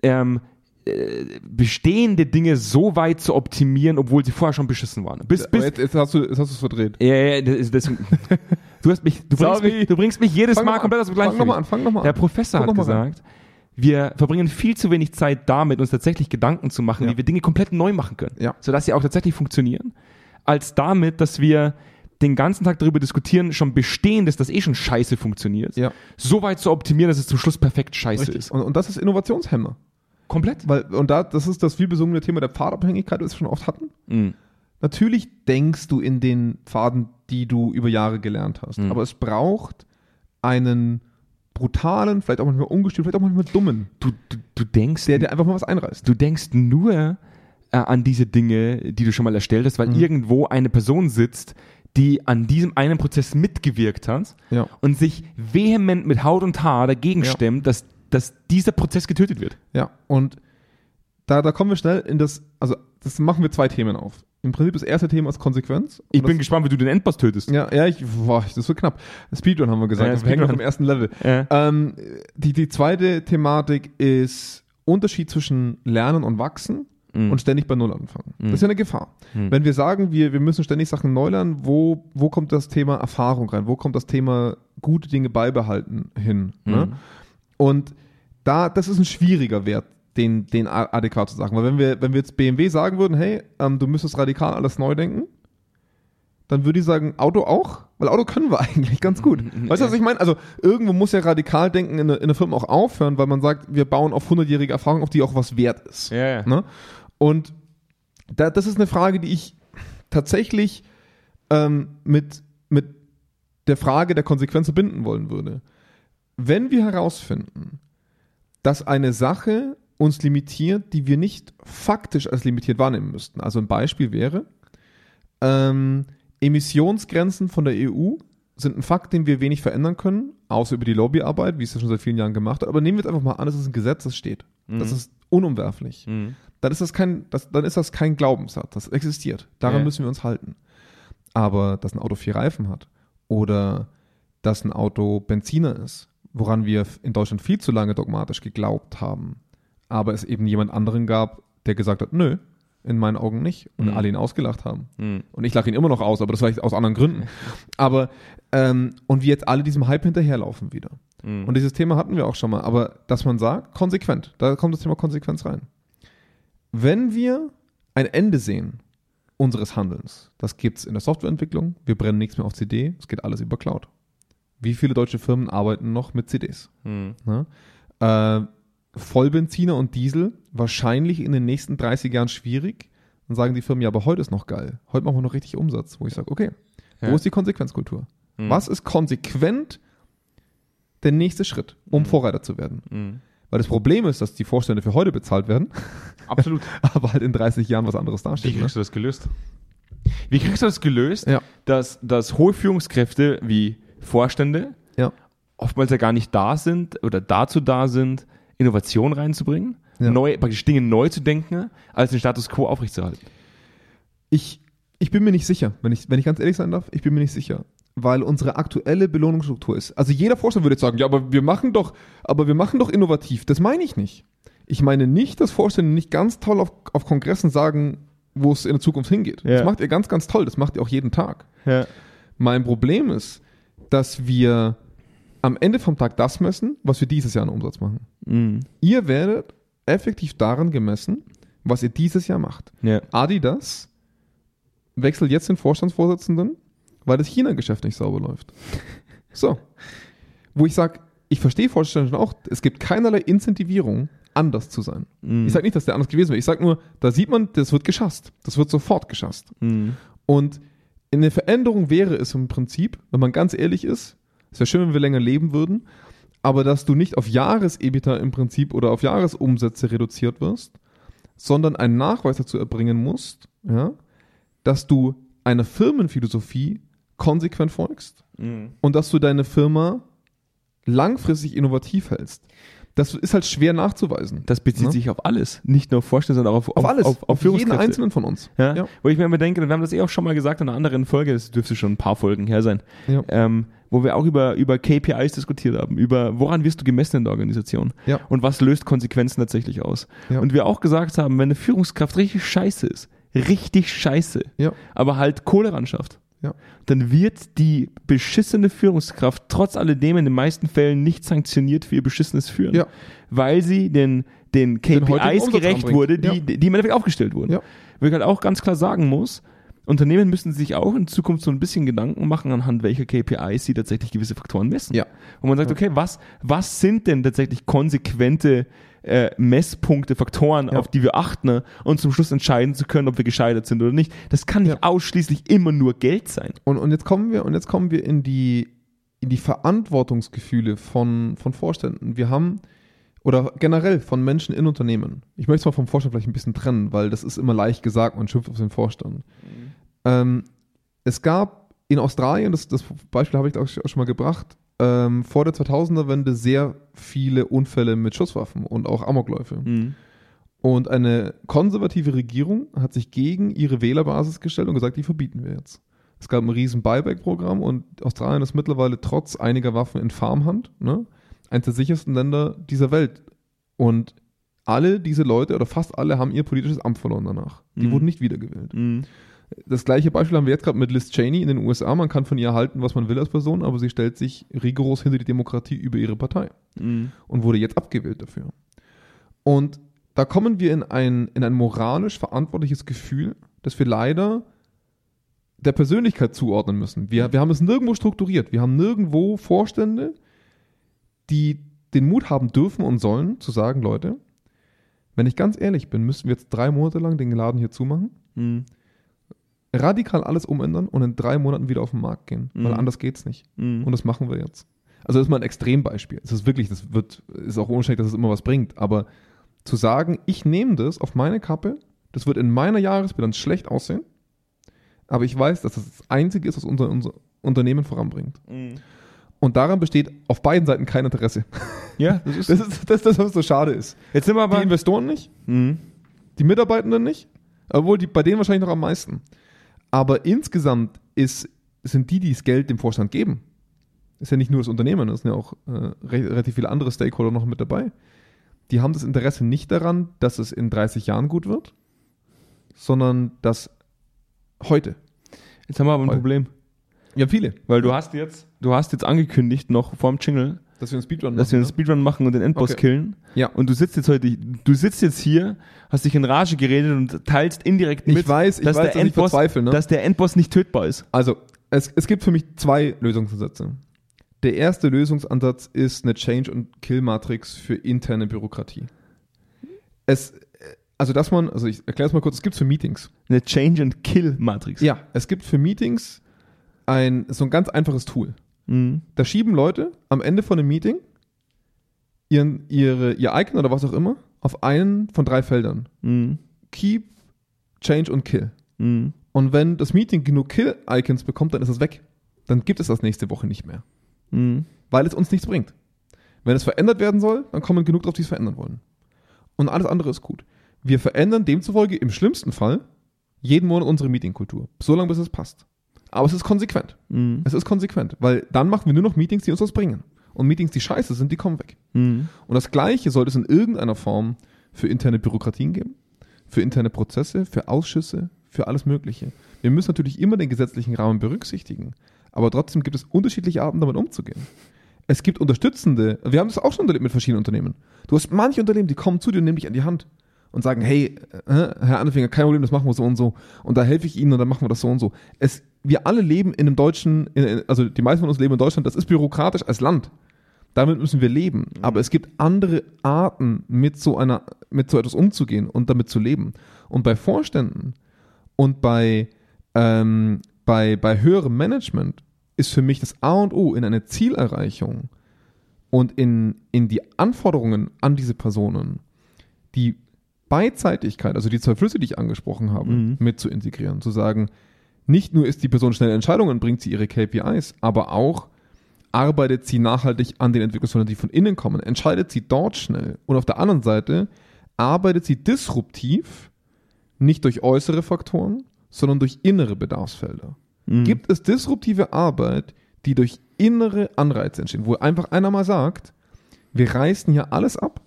ähm, äh, bestehende Dinge so weit zu optimieren, obwohl sie vorher schon beschissen waren. Bis, bis, jetzt, jetzt hast du jetzt hast du es verdreht. ja, ja, das deswegen, du hast mich, du bringst mich, du bringst mich jedes Fang Mal komplett an. aus dem Gleichen. Fang nochmal an, fang nochmal Der an. Professor Guck hat gesagt, wir verbringen viel zu wenig Zeit damit, uns tatsächlich Gedanken zu machen, Ja. wie wir Dinge komplett neu machen können, Ja. sodass sie auch tatsächlich funktionieren, als damit, dass wir den ganzen Tag darüber diskutieren, schon Bestehendes, das eh schon scheiße funktioniert, Ja. so weit zu optimieren, dass es zum Schluss perfekt scheiße Richtig. ist. Und, und das ist Innovationshemmer. Komplett. Weil, und da, das ist das vielbesungene Thema der Pfadabhängigkeit, das wir schon oft hatten. Mhm. Natürlich denkst du in den Pfaden, die du über Jahre gelernt hast. Mhm. Aber es braucht einen brutalen, vielleicht auch manchmal ungestüm, vielleicht auch manchmal dummen, Du, du, du denkst, der dir einfach mal was einreißt. du denkst nur äh, an diese Dinge, die du schon mal erstellt hast, weil Mhm. irgendwo eine Person sitzt, die an diesem einen Prozess mitgewirkt hat Ja. und sich vehement mit Haut und Haar dagegen Ja. stemmt, dass, dass dieser Prozess getötet wird. Ja. Und da, da kommen wir schnell in das, also das machen wir zwei Themen auf. Im Prinzip das erste Thema ist Konsequenz. Ich bin gespannt, wie du den Endboss tötest. ja, ja, ich, boah, das wird knapp. Speedrun haben wir gesagt. Ja, wir hängen noch im ersten Level. Äh, Ähm, die, die zweite Thematik ist Unterschied zwischen Lernen und Wachsen Mhm. und ständig bei Null anfangen. Mhm. Das ist ja eine Gefahr. Mhm. Wenn wir sagen, wir, wir müssen ständig Sachen neu lernen, wo, wo kommt das Thema Erfahrung rein? Wo kommt das Thema gute Dinge beibehalten hin? Ne? Mhm. Und da, das ist ein schwieriger Wert, den, den adäquat zu sagen. Weil wenn wir, wenn wir jetzt BMW sagen würden, hey, ähm, du müsstest radikal alles neu denken, dann würde ich sagen, Auto auch, weil Auto können wir eigentlich ganz gut. Weißt du, was ich meine? Also irgendwo muss ja radikal denken in, der- in der Firma auch aufhören, weil man sagt, wir bauen auf 100-jährige Erfahrung, auf die auch was wert ist. ja, ja. Ne? Und da, das ist eine Frage, die ich tatsächlich ähm, mit, mit der Frage der Konsequenz verbinden wollen würde. Wenn wir herausfinden, dass eine Sache uns limitiert, die wir nicht faktisch als limitiert wahrnehmen müssten. Also ein Beispiel wäre, ähm, Emissionsgrenzen von der EU sind ein Fakt, den wir wenig verändern können, außer über die Lobbyarbeit, wie es ja schon seit vielen Jahren gemacht hat. Aber nehmen wir jetzt einfach mal an, es ist ein Gesetz, das steht. Das Mhm. ist unumwerflich Mhm. dann ist das kein, das, dann ist das kein Glaubenssatz. Das existiert. Daran Ja. müssen wir uns halten. Aber dass ein Auto vier Reifen hat oder dass ein Auto Benziner ist, woran wir in Deutschland viel zu lange dogmatisch geglaubt haben, aber es eben jemand anderen gab, der gesagt hat, nö, in meinen Augen nicht und Mhm. alle ihn ausgelacht haben. Mhm. Und ich lache ihn immer noch aus, aber das vielleicht aus anderen Gründen. Aber ähm, und wir jetzt alle diesem Hype hinterherlaufen wieder. Mhm. Und dieses Thema hatten wir auch schon mal, aber dass man sagt, konsequent, da kommt das Thema Konsequenz rein. Wenn wir ein Ende sehen unseres Handelns, das gibt es in der Softwareentwicklung, wir brennen nichts mehr auf CD, es geht alles über Cloud. Wie viele deutsche Firmen arbeiten noch mit CDs? Mhm. Ne? Äh, Vollbenziner und Diesel wahrscheinlich in den nächsten 30 Jahren schwierig. Dann sagen die Firmen, ja, aber heute ist noch geil. Heute machen wir noch richtig Umsatz. Wo ich sage, okay, Ja. wo ist die Konsequenzkultur? Mhm. Was ist konsequent der nächste Schritt, um Mhm. Vorreiter zu werden. Weil das Problem ist, dass die Vorstände für heute bezahlt werden, Absolut. aber halt in 30 Jahren was anderes Wie dasteht. Ne? kriegst du das gelöst? Wie kriegst du das gelöst, Ja. dass, dass hohe Führungskräfte wie Vorstände Ja. oftmals ja gar nicht da sind oder dazu da sind, Innovation reinzubringen, Ja. neu, praktisch Dinge neu zu denken, als den Status quo aufrechtzuerhalten? Ich, ich bin mir nicht sicher, wenn ich, wenn ich ganz ehrlich sein darf, ich bin mir nicht sicher. Weil unsere aktuelle Belohnungsstruktur ist. Also jeder Vorstand würde jetzt sagen, ja, aber wir machen doch, aber wir machen doch innovativ. Das meine ich nicht. Ich meine nicht, dass Vorstände nicht ganz toll auf, auf Kongressen sagen, wo es in der Zukunft hingeht. Ja. Das macht ihr ganz, ganz toll. Das macht ihr auch jeden Tag. Ja. Mein Problem ist, dass wir am Ende vom Tag das messen, was wir dieses Jahr an Umsatz machen. Mhm. Ihr werdet effektiv daran gemessen, was ihr dieses Jahr macht. ja. Adidas wechselt jetzt den Vorstandsvorsitzenden, weil das China-Geschäft nicht sauber läuft. So. Wo ich sage, ich verstehe schon auch, es gibt keinerlei Incentivierung, anders zu sein. Mhm. Ich sage nicht, dass der anders gewesen wäre. Ich sage nur, da sieht man, das wird geschasst. Das wird sofort geschasst. Mhm. Und in der Veränderung wäre es im Prinzip, wenn man ganz ehrlich ist, es wäre schön, wenn wir länger leben würden, aber dass du nicht auf Jahres-EBITDA im Prinzip oder auf Jahresumsätze reduziert wirst, sondern einen Nachweis dazu erbringen musst, ja, dass du einer Firmenphilosophie konsequent folgst Mhm. und dass du deine Firma langfristig innovativ hältst. Das ist halt schwer nachzuweisen. Das bezieht Ne? sich auf alles, nicht nur auf Vorstände, sondern auch auf, auf alles, auf, auf jeden Führungskräfte. einzelnen von uns. Ja? Ja. Wo ich mir immer denke, wir haben das eh auch schon mal gesagt in einer anderen Folge, das dürfte schon ein paar Folgen her sein, Ja. ähm, wo wir auch über, über KPIs diskutiert haben, über woran wirst du gemessen in der Organisation Ja. und was löst Konsequenzen tatsächlich aus. Und wir auch gesagt haben, wenn eine Führungskraft richtig scheiße ist, richtig scheiße, aber halt Kohle ran schafft, Ja. dann wird die beschissene Führungskraft trotz alledem in den meisten Fällen nicht sanktioniert für ihr beschissenes Führen. Ja. Weil sie den, den KPIs Umsatz gerecht wurde, die, Ja. die im Endeffekt aufgestellt wurden. Ja. Wo ich halt auch ganz klar sagen muss, Unternehmen müssen sich auch in Zukunft so ein bisschen Gedanken machen, anhand welcher KPIs sie tatsächlich gewisse Faktoren messen. Ja. Wo man sagt, okay, was, was sind denn tatsächlich konsequente äh, Messpunkte, Faktoren, Ja. auf die wir achten und zum Schluss entscheiden zu können, ob wir gescheitert sind oder nicht. Das kann nicht Ja. ausschließlich immer nur Geld sein. Und, und jetzt kommen wir, und jetzt kommen wir in die, in die Verantwortungsgefühle von, von Vorständen. Wir haben, oder generell von Menschen in Unternehmen. Ich möchte es mal vom Vorstand vielleicht ein bisschen trennen, weil das ist immer leicht gesagt, man schimpft auf den Vorstand. Ähm, es gab in Australien, das, das Beispiel habe ich auch schon mal gebracht, ähm, vor der 2000er-Wende sehr viele Unfälle mit Schusswaffen und auch Amokläufe. Und eine konservative Regierung hat sich gegen ihre Wählerbasis gestellt und gesagt, die verbieten wir jetzt. Es gab ein riesen Buyback-Programm und Australien ist mittlerweile trotz einiger Waffen in Farmhand, ne, eines der sichersten Länder dieser Welt. Und alle diese Leute oder fast alle haben ihr politisches Amt verloren danach. Die Mhm. wurden nicht wiedergewählt. Mhm. Das gleiche Beispiel haben wir jetzt gerade mit Liz Cheney in den USA. Man kann von ihr halten, was man will als Person, aber sie stellt sich rigoros hinter die Demokratie über ihre Partei Mhm. und wurde jetzt abgewählt dafür. Und da kommen wir in ein, in ein moralisch verantwortliches Gefühl, das wir leider der Persönlichkeit zuordnen müssen. Wir, wir haben es nirgendwo strukturiert. Wir haben nirgendwo Vorstände, die den Mut haben dürfen und sollen, zu sagen, Leute, wenn ich ganz ehrlich bin, müssten wir jetzt drei Monate lang den Laden hier zumachen, Mhm. radikal alles umändern und in drei Monaten wieder auf den Markt gehen. Weil Mhm. anders geht's nicht. Mhm. Und das machen wir jetzt. Also das ist mal ein Extrembeispiel. Es ist wirklich, das wird, ist auch unwahrscheinlich, dass es immer was bringt. Aber zu sagen, ich nehme das auf meine Kappe, das wird in meiner Jahresbilanz schlecht aussehen, aber ich weiß, dass das das Einzige ist, was unser, unser Unternehmen voranbringt. Und daran besteht auf beiden Seiten kein Interesse. Ja, das ist. Das ist das, das was so schade ist. Jetzt sind wir Die aber. Investoren nicht, Mhm. die Mitarbeitenden nicht, obwohl die, bei denen wahrscheinlich noch am meisten. Aber insgesamt ist, sind die, die das Geld dem Vorstand geben, ist ja nicht nur das Unternehmen, es sind ja auch äh, re relativ viele andere Stakeholder noch mit dabei. Die haben das Interesse nicht daran, dass es in 30 Jahren gut wird, sondern dass heute. Jetzt haben wir aber ein Voll. Problem. Ja, viele. Weil du hast jetzt, du hast jetzt angekündigt, noch vorm Jingle, Dass wir einen Speedrun dass wir einen ne? Speedrun machen und den Endboss Okay. killen. Ja. Und du sitzt jetzt heute, du sitzt jetzt hier, hast dich in Rage geredet und teilst indirekt mit, Ich weiß, ich dass, weiß, der dass ich Endboss, verzweifle, ne? dass der Endboss nicht tötbar ist. Also, es, es gibt für mich zwei Lösungsansätze. Der erste Lösungsansatz ist eine Change- und Kill-Matrix für interne Bürokratie. Es, also, dass man, also ich erkläre es mal kurz, es gibt für Meetings. Eine Change and Kill Matrix. Ja, es gibt für Meetings ein, so ein ganz einfaches Tool. Mhm. Da schieben Leute am Ende von einem Meeting ihren, ihre, ihr Icon oder was auch immer auf einen von drei Feldern. Mhm. Keep, Change und Kill. Mhm. Und wenn das Meeting genug Kill-Icons bekommt, dann ist es weg. Dann gibt es das nächste Woche nicht mehr. Mhm. Weil es uns nichts bringt. Wenn es verändert werden soll, dann kommen genug drauf, die es verändern wollen. Und alles andere ist gut. Wir verändern demzufolge im schlimmsten Fall jeden Monat unsere Meetingkultur. So lange, bis es passt. Aber es ist konsequent. Mhm. Es ist konsequent, weil dann machen wir nur noch Meetings, die uns was bringen. Und Meetings, die scheiße sind, die kommen weg. Mhm. Und das Gleiche sollte es in irgendeiner Form für interne Bürokratien geben, für interne Prozesse, für Ausschüsse, für alles Mögliche. Wir müssen natürlich immer den gesetzlichen Rahmen berücksichtigen, aber trotzdem gibt es unterschiedliche Arten, damit umzugehen. Es gibt unterstützende, wir haben das auch schon erlebt mit verschiedenen Unternehmen. Du hast manche Unternehmen, die kommen zu dir und nehmen dich an die Hand und sagen, hey, äh, Herr Anfinger, kein Problem, das machen wir so und so. Und da helfe ich Ihnen und dann machen wir das so und so. Es, wir alle leben in einem deutschen, also die meisten von uns leben in Deutschland, das ist bürokratisch als Land. Damit müssen wir leben. Aber es gibt andere Arten, mit so einer, mit so etwas umzugehen und damit zu leben. Und bei Vorständen und bei, ähm, bei, bei höherem Management ist für mich das A und O in eine Zielerreichung und in, in die Anforderungen an diese Personen, die Beidseitigkeit, also die zwei Flüsse, die ich angesprochen habe, Mhm. mit zu integrieren. Zu sagen, nicht nur ist die Person schnell Entscheidungen, bringt sie ihre KPIs, aber auch arbeitet sie nachhaltig an den Entwicklungsfeldern, die von innen kommen, entscheidet sie dort schnell. Und auf der anderen Seite arbeitet sie disruptiv, nicht durch äußere Faktoren, sondern durch innere Bedarfsfelder. Mhm. Gibt es disruptive Arbeit, die durch innere Anreize entstehen, wo einfach einer mal sagt, wir reißen hier alles ab,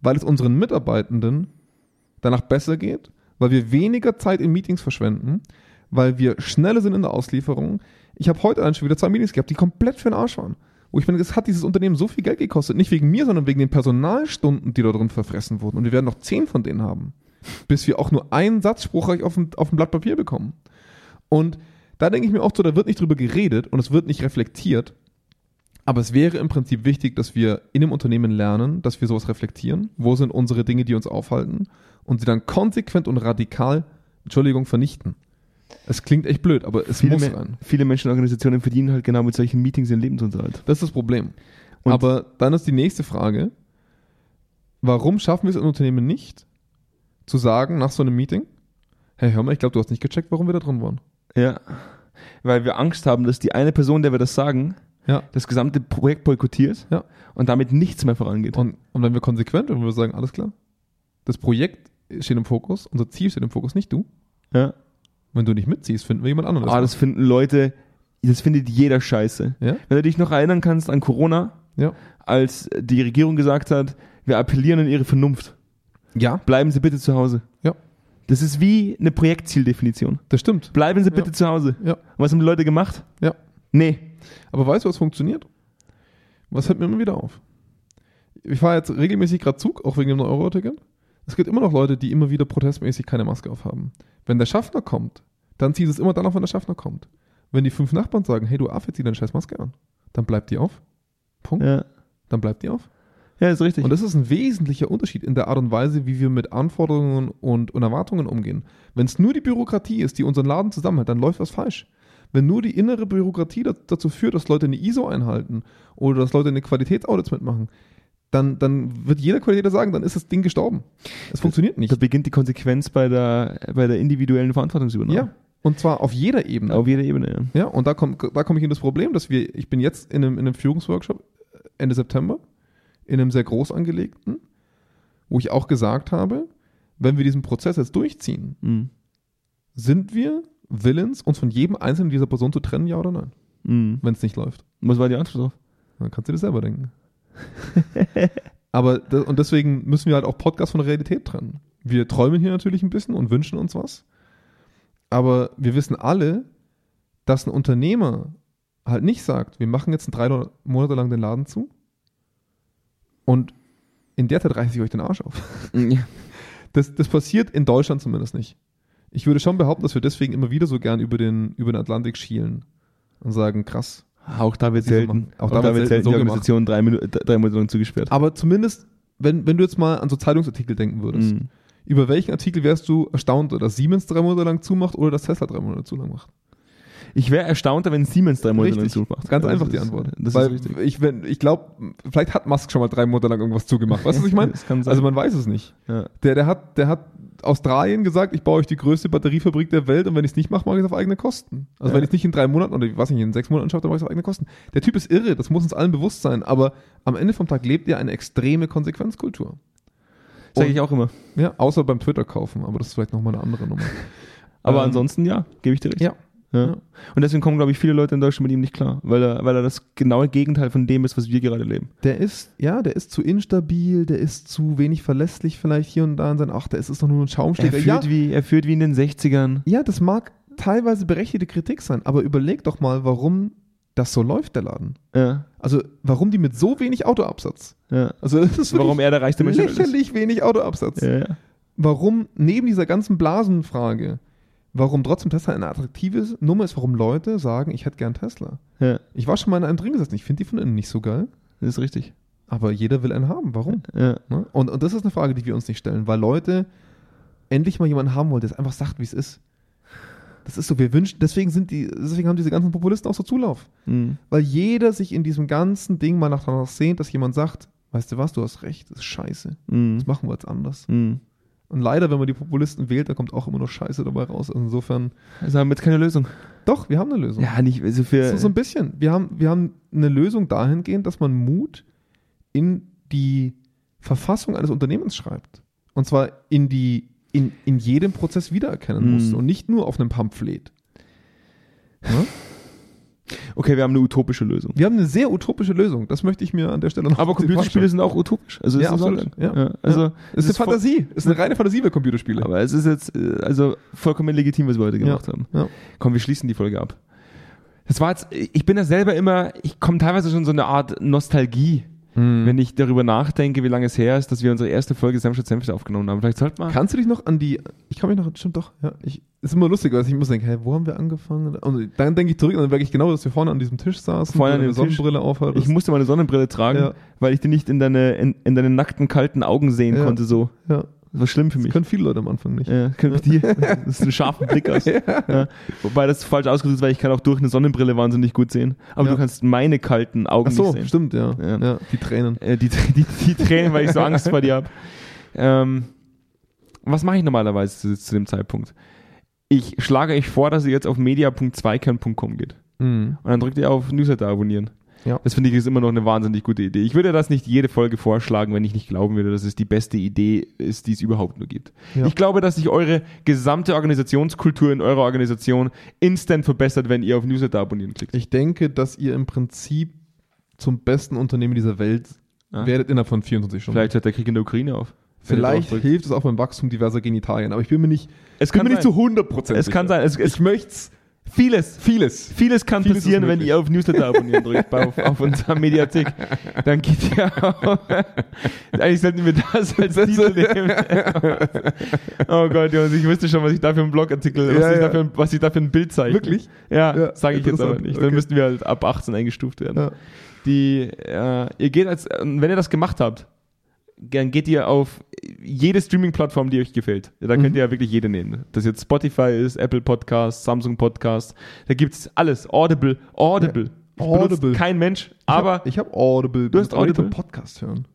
weil es unseren Mitarbeitenden danach besser geht, weil wir weniger Zeit in Meetings verschwenden, weil wir schneller sind in der Auslieferung. Ich habe heute allein schon wieder zwei Meetings gehabt, die komplett für den Arsch waren. Wo ich meine, es hat dieses Unternehmen so viel Geld gekostet, nicht wegen mir, sondern wegen den Personalstunden, die da drin verfressen wurden. Und wir werden noch zehn von denen haben, bis wir auch nur einen Satz spruchreich auf dem, auf dem Blatt Papier bekommen. Und da denke ich mir auch so, da wird nicht drüber geredet und es wird nicht reflektiert. Aber es wäre im Prinzip wichtig, dass wir in dem Unternehmen lernen, dass wir sowas reflektieren. Wo sind unsere Dinge, die uns aufhalten? Und sie dann konsequent und radikal, Entschuldigung, vernichten. Es klingt echt blöd, aber es viele, muss Me- rein. viele Menschen und Organisationen verdienen halt genau mit solchen Meetings ihren Lebensunterhalt. Das ist das Problem. Und- aber dann ist die nächste Frage, warum schaffen wir es in Unternehmen nicht, zu sagen nach so einem Meeting, hey, hör mal, ich glaube, du hast nicht gecheckt, warum wir da drin waren. Ja. Weil wir Angst haben, dass die eine Person, der wir das sagen, Ja. das gesamte Projekt boykottiert Ja. und damit nichts mehr vorangeht. Und, und wenn wir konsequent, wenn wir sagen, alles klar, das Projekt steht im Fokus, unser Ziel steht im Fokus, nicht du. ja. Wenn du nicht mitziehst, finden wir jemand anderes. Ah, das finden Leute, das findet jeder scheiße. ja? Wenn du dich noch erinnern kannst an Corona, Ja. als die Regierung gesagt hat, wir appellieren an ihre Vernunft. Ja, Bleiben Sie bitte zu Hause. Ja. Das ist wie eine Projektziildefinition. das stimmt. Bleiben Sie Ja. bitte zu Hause. Ja. Und was haben die Leute gemacht? Ja. Nee. Aber weißt du, was funktioniert? Was fällt mir immer wieder auf? Ich fahre jetzt regelmäßig gerade Zug, auch wegen dem 9-Euro-Ticket. Es gibt immer noch Leute, die immer wieder protestmäßig keine Maske aufhaben. Wenn der Schaffner kommt, dann zieht es immer dann auf, wenn der Schaffner kommt. Wenn die fünf Nachbarn sagen, hey du Affe, zieh deine scheiß Maske an, dann bleibt die auf. Punkt. Ja. Dann bleibt die auf. Ja, ist richtig. Und das ist ein wesentlicher Unterschied in der Art und Weise, wie wir mit Anforderungen und, und Erwartungen umgehen. Wenn es nur die Bürokratie ist, die unseren Laden zusammenhält, dann läuft was falsch. Wenn nur die innere Bürokratie da- dazu führt, dass Leute eine ISO einhalten oder dass Leute eine Qualitätsaudits mitmachen, dann, dann wird jeder Qualitäter sagen, dann ist das Ding gestorben. Es funktioniert da nicht. beginnt die Konsequenz bei der, bei der individuellen Verantwortungsübernahme. Ja. Und zwar auf jeder Ebene. Auf jeder Ebene, ja. Ja, und da komme da komm ich in das Problem, dass wir, ich bin jetzt in einem, in einem Führungsworkshop Ende September, in einem sehr groß angelegten, wo ich auch gesagt habe, wenn wir diesen Prozess jetzt durchziehen, Mhm. sind wir willens, uns von jedem einzelnen dieser Person zu trennen, ja oder nein, Mhm. wenn es nicht läuft. Was war die Antwort drauf? Dann kannst du dir selber denken. Aber und deswegen müssen wir halt auch Podcast von der Realität trennen. Wir träumen hier natürlich ein bisschen und wünschen uns was. Aber wir wissen alle, dass ein Unternehmer halt nicht sagt, wir machen jetzt drei Monate lang den Laden zu und in der Zeit reiße ich euch den Arsch auf. Ja. Das, das passiert in Deutschland zumindest nicht. Ich würde schon behaupten, dass wir deswegen immer wieder so gern über den, über den Atlantik schielen und sagen, krass. Auch da wird selten, auch, da, wird selten so die. Organisation drei, Minuten, drei Monate lang zugesperrt. Aber zumindest, wenn, wenn du jetzt mal an so Zeitungsartikel denken würdest, Mhm. über welchen Artikel wärst du erstaunt, dass Siemens drei Monate lang zumacht oder dass Tesla drei Monate zu lang macht? Ich wäre erstaunter, wenn Siemens drei Monate lang Richtig. zumacht. Ganz einfach die Antwort. Das Weil ich, wenn- ich glaube, vielleicht hat Musk schon mal drei Monate lang irgendwas zugemacht. Weißt du, was ich meine? Also man weiß es nicht. Ja. Der, der, hat, der hat Australien gesagt, ich baue euch die größte Batteriefabrik der Welt und wenn ich es nicht mache, mache ich es auf eigene Kosten. Also Ja. wenn ich es nicht in drei Monaten oder was nicht, in sechs Monaten schaffe, dann mache ich es auf eigene Kosten. Der Typ ist irre, das muss uns allen bewusst sein, aber am Ende vom Tag lebt er eine extreme Konsequenzkultur. Sag Und- ich auch immer. Ja, außer beim Twitter kaufen, aber das ist vielleicht nochmal eine andere Nummer. Aber Ähm, ansonsten, ja, gebe ich dir recht. Ja. Ja. Und deswegen kommen, glaube ich, viele Leute in Deutschland mit ihm nicht klar, weil er, weil er das genaue Gegenteil von dem ist, was wir gerade leben. Der ist, ja, der ist zu instabil, der ist zu wenig verlässlich vielleicht hier und da in seinen, ach, der ist, ist doch nur ein Er Schaumschläger. führt, Ja, wie, er führt wie in den 60ern. ja, das mag teilweise berechtigte Kritik sein, aber überleg doch mal, warum das so läuft, der Laden. Ja, Also, warum die mit so wenig Autoabsatz? ja. Also, das ist Warum er der reichste Mensch ist. lächerlich wenig Autoabsatz. Ja, ja. Warum neben dieser ganzen Blasenfrage, warum trotzdem Tesla eine attraktive Nummer ist, warum Leute sagen, ich hätte gern Tesla. ja, Ich war schon mal in einem drin gesessen, ich finde die von innen nicht so geil, das ist richtig. aber jeder will einen haben. Warum? Ja. Ne? Und, und das ist eine Frage, die wir uns nicht stellen, weil Leute endlich mal jemanden haben wollen, der es einfach sagt, wie es ist. Das ist so, wir wünschen, deswegen sind die, deswegen haben diese ganzen Populisten auch so Zulauf. Mhm. Weil jeder sich in diesem ganzen Ding mal nach danach sehnt, dass jemand sagt, weißt du was, du hast recht, das ist scheiße. Mhm. Das machen wir jetzt anders. Mhm. Und leider, wenn man die Populisten wählt, da kommt auch immer noch Scheiße dabei raus. Also insofern, Also haben wir jetzt keine Lösung. doch, wir haben eine Lösung. Ja, nicht also für. So, so ein bisschen. Wir haben, wir haben eine Lösung dahingehend, dass man Mut in die Verfassung eines Unternehmens schreibt. Und zwar in die, in, in jedem Prozess wiedererkennen Mhm. muss und nicht nur auf einem Pamphlet. Ne? Okay, wir haben eine utopische Lösung. Wir haben eine sehr utopische Lösung. Das möchte ich mir an der Stelle noch Aber Computerspiele sind auch utopisch. Also Ja, das ist absolut. auch- Ja. Also schreiben. Es ist eine Fantasie. Es ist eine reine Fantasie bei Computerspielen. Aber es ist jetzt äh, also vollkommen legitim, was wir heute gemacht haben. Ja. Komm, wir schließen die Folge ab. Das war jetzt, ich bin da selber immer, ich komme teilweise schon so eine Art Nostalgie, Mhm. wenn ich darüber nachdenke, wie lange es her ist, dass wir unsere erste Folge Senfstadt Senfte aufgenommen haben. Vielleicht sollten wir. Kannst du dich noch an die, ich kann mich noch, stimmt doch, ja, ich, ist immer lustig, weil ich muss denken, hey, wo haben wir angefangen? Und dann denke ich zurück und dann merke ich genau, dass wir vorne an diesem Tisch saßen, Vorne an dem Tisch. Sonnenbrille aufhattest. ich musste meine Sonnenbrille tragen, Ja. weil ich die nicht in deine, in, in deine nackten, kalten Augen sehen Ja. konnte. So. ja, Das war schlimm für das mich. können viele Leute am Anfang nicht. Ja, können dir, das ist ein scharfer Blick aus. Ja. Wobei das falsch ausgedrückt ist, weil ich kann auch durch eine Sonnenbrille wahnsinnig gut sehen. Aber Ja. du kannst meine kalten Augen Ach so, nicht sehen. stimmt, ja. Ja. ja. Die Tränen. Äh, die, die, die Tränen, weil ich so Angst vor dir habe. Ähm, was mache ich normalerweise zu, zu dem Zeitpunkt? Ich schlage euch vor, dass ihr jetzt auf media.zweikern.com geht. Mhm. Und dann drückt ihr auf Newsletter abonnieren. Ja. Das finde ich ist immer noch eine wahnsinnig gute Idee. Ich würde das nicht jede Folge vorschlagen, wenn ich nicht glauben würde, dass es die beste Idee ist, die es überhaupt nur gibt. Ja. Ich glaube, dass sich eure gesamte Organisationskultur in eurer Organisation instant verbessert, wenn ihr auf Newsletter abonnieren klickt. Ich denke, dass ihr im Prinzip zum besten Unternehmen dieser Welt Ja. werdet innerhalb von 24 Stunden. Vielleicht hört der Krieg in der Ukraine auf. Vielleicht hilft es auch beim Wachstum diverser Genitalien, aber ich bin mir nicht, Es bin kann mir nicht zu 100% Es kann sein. Es, es, Ich möchte vieles, vieles. vieles kann Vieles passieren, wenn ihr auf Newsletter abonnieren drückt auf, auf unserer Mediathek. Dann geht ihr auf, Eigentlich sollten wir das als Titel nehmen. oh Gott, Jungs, ich wüsste schon, was ich da für einen Blogartikel, was, Ja, ich, ja. Da für, ein- was ich da für ein Bild zeige. Wirklich? Ja, Ja, sage ich jetzt aber nicht. Dann Okay. müssten wir halt ab 18 eingestuft werden. Ja. Die, äh, ihr geht als, wenn ihr das gemacht habt, dann geht ihr auf jede Streaming-Plattform, die euch gefällt. Da könnt Mhm. ihr ja wirklich jede nehmen. Das jetzt Spotify ist, Apple Podcast, Samsung Podcast. Da gibt's alles. Audible. Audible. Ja. Audible. Kein Mensch. Aber ich habe hab Audible. Du hast Audible? Podcast hören.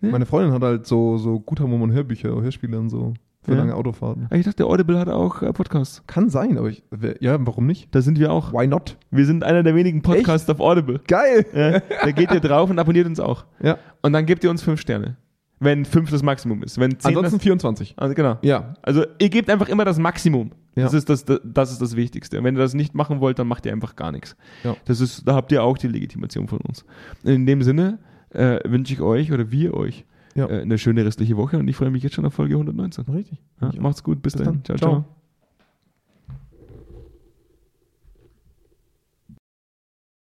Ja. Meine Freundin hat halt so, so wo man Hörbücher, Hörspiele und so für Ja. lange Autofahrten. ich dachte, Audible hat auch äh, Podcasts. Kann sein, aber ich, ja, warum nicht? Da sind wir auch. Why not? Wir sind einer der wenigen Podcasts auf Audible. Geil! Ja, da geht ihr drauf und abonniert uns auch. Ja. Und dann gebt ihr uns fünf Sterne. Wenn fünf das Maximum ist. Wenn zehn Ansonsten das, 24. also genau. Ja. Also ihr gebt einfach immer das Maximum. Ja. Das, ist das, das ist das Wichtigste. Und wenn ihr das nicht machen wollt, dann macht ihr einfach gar nichts. Ja. Das ist, da habt ihr auch die Legitimation von uns. In dem Sinne äh, wünsche ich euch oder wir euch Ja. äh, eine schöne restliche Woche und ich freue mich jetzt schon auf Folge 119. Richtig. Ja, macht's gut, bis, Bis dahin. dann. ciao. ciao. Ciao.